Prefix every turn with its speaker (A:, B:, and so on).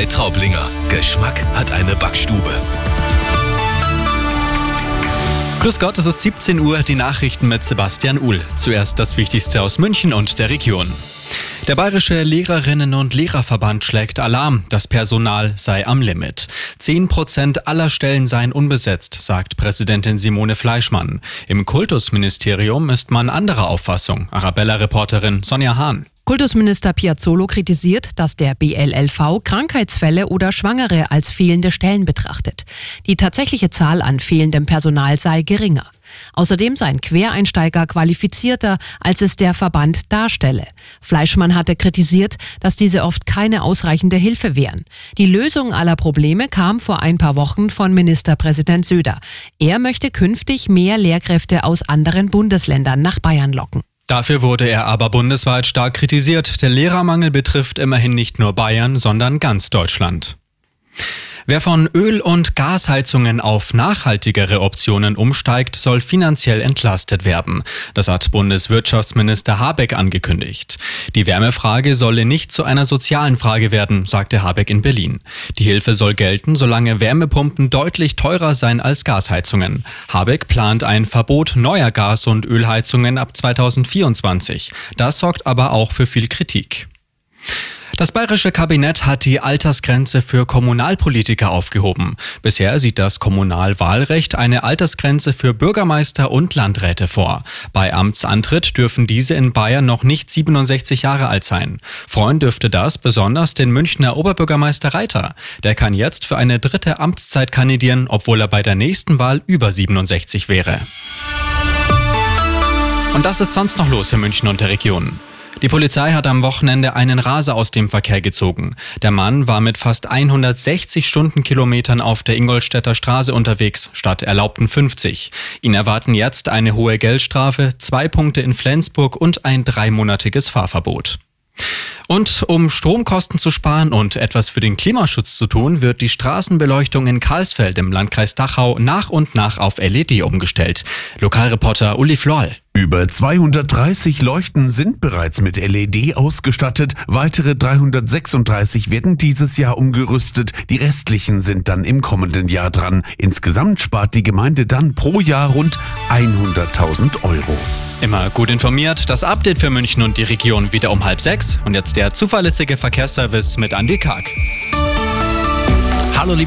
A: Bäckerei Traublinger. Geschmack hat eine Backstube.
B: Grüß Gott, es ist 17 Uhr, die Nachrichten mit Sebastian Uhl. Zuerst das Wichtigste aus München und der Region. Der Bayerische Lehrerinnen- und Lehrerverband schlägt Alarm, das Personal sei am Limit. Zehn Prozent aller Stellen seien unbesetzt, sagt Präsidentin Simone Fleischmann. Im Kultusministerium ist man anderer Auffassung. Arabella-Reporterin Sonja Hahn.
C: Kultusminister Piazzolo kritisiert, dass der BLLV Krankheitsfälle oder Schwangere als fehlende Stellen betrachtet. Die tatsächliche Zahl an fehlendem Personal sei geringer. Außerdem seien Quereinsteiger qualifizierter, als es der Verband darstelle. Fleischmann hatte kritisiert, dass diese oft keine ausreichende Hilfe wären. Die Lösung aller Probleme kam vor ein paar Wochen von Ministerpräsident Söder. Er möchte künftig mehr Lehrkräfte aus anderen Bundesländern nach Bayern locken.
B: Dafür wurde er aber bundesweit stark kritisiert. Der Lehrermangel betrifft immerhin nicht nur Bayern, sondern ganz Deutschland. Wer von Öl- und Gasheizungen auf nachhaltigere Optionen umsteigt, soll finanziell entlastet werden. Das hat Bundeswirtschaftsminister Habeck angekündigt. Die Wärmefrage solle nicht zu einer sozialen Frage werden, sagte Habeck in Berlin. Die Hilfe soll gelten, solange Wärmepumpen deutlich teurer seien als Gasheizungen. Habeck plant ein Verbot neuer Gas- und Ölheizungen ab 2024. Das sorgt aber auch für viel Kritik. Das bayerische Kabinett hat die Altersgrenze für Kommunalpolitiker aufgehoben. Bisher sieht das Kommunalwahlrecht eine Altersgrenze für Bürgermeister und Landräte vor. Bei Amtsantritt dürfen diese in Bayern noch nicht 67 Jahre alt sein. Freuen dürfte das besonders den Münchner Oberbürgermeister Reiter. Der kann jetzt für eine dritte Amtszeit kandidieren, obwohl er bei der nächsten Wahl über 67 wäre. Und das ist sonst noch los in München und der Region. Die Polizei hat am Wochenende einen Raser aus dem Verkehr gezogen. Der Mann war mit fast 160 Stundenkilometern auf der Ingolstädter Straße unterwegs, statt erlaubten 50. Ihn erwarten jetzt eine hohe Geldstrafe, zwei Punkte in Flensburg und ein dreimonatiges Fahrverbot. Und um Stromkosten zu sparen und etwas für den Klimaschutz zu tun, wird die Straßenbeleuchtung in Karlsfeld im Landkreis Dachau nach und nach auf LED umgestellt. Lokalreporter Uli Floll.
D: Über 230 Leuchten sind bereits mit LED ausgestattet, weitere 336 werden dieses Jahr umgerüstet, die restlichen sind dann im kommenden Jahr dran. Insgesamt spart die Gemeinde dann pro Jahr rund 100.000 Euro.
B: Immer gut informiert, das Update für München und die Region wieder um halb sechs und jetzt der zuverlässige Verkehrsservice mit Andy Karg.
E: Hallo liebe